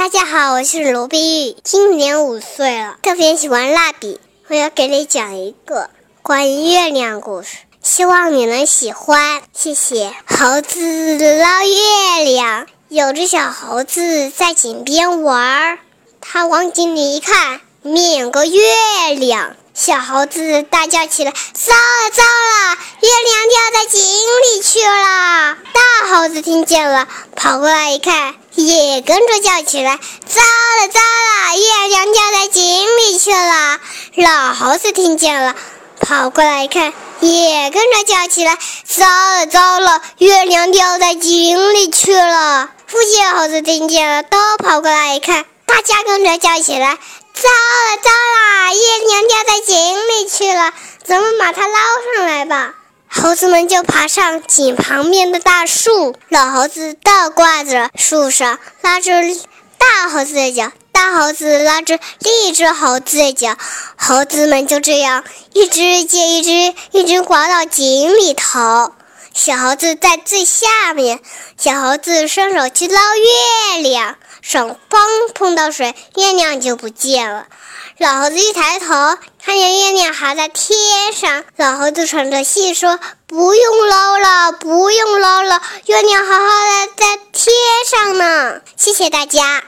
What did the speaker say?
大家好，我是罗碧玉，今年五岁了，特别喜欢蜡笔。我要给你讲一个关于月亮故事，希望你能喜欢。谢谢。猴子捞月亮，有只小猴子在井边玩儿，它往井里一看，里面有个月亮。小猴子大叫起来：“糟了糟了，月亮掉在井里去了！”猴子听见了，跑过来一看，也跟着叫起来：“糟了糟了，月亮掉在井里去了！”老猴子听见了，跑过来一看，也跟着叫起来：“糟了糟了，月亮掉在井里去了！”父亲猴子听见了，都跑过来一看，大家跟着叫起来。糟了糟了，月亮掉在井里去了，咱们把它捞上来吧。猴子们就爬上井旁边的大树，老猴子倒挂着树上，拉着大猴子的脚，大猴子拉着另一只猴子的脚，猴子们就这样一只接一只，一直滑到井里头。小猴子在最下面，小猴子伸手去捞月亮。手刚碰到水，月亮就不见了。老猴子一抬头，看见月亮还在天上。老猴子喘着气说：“不用捞了，不用捞了，月亮好好的在天上呢。”谢谢大家。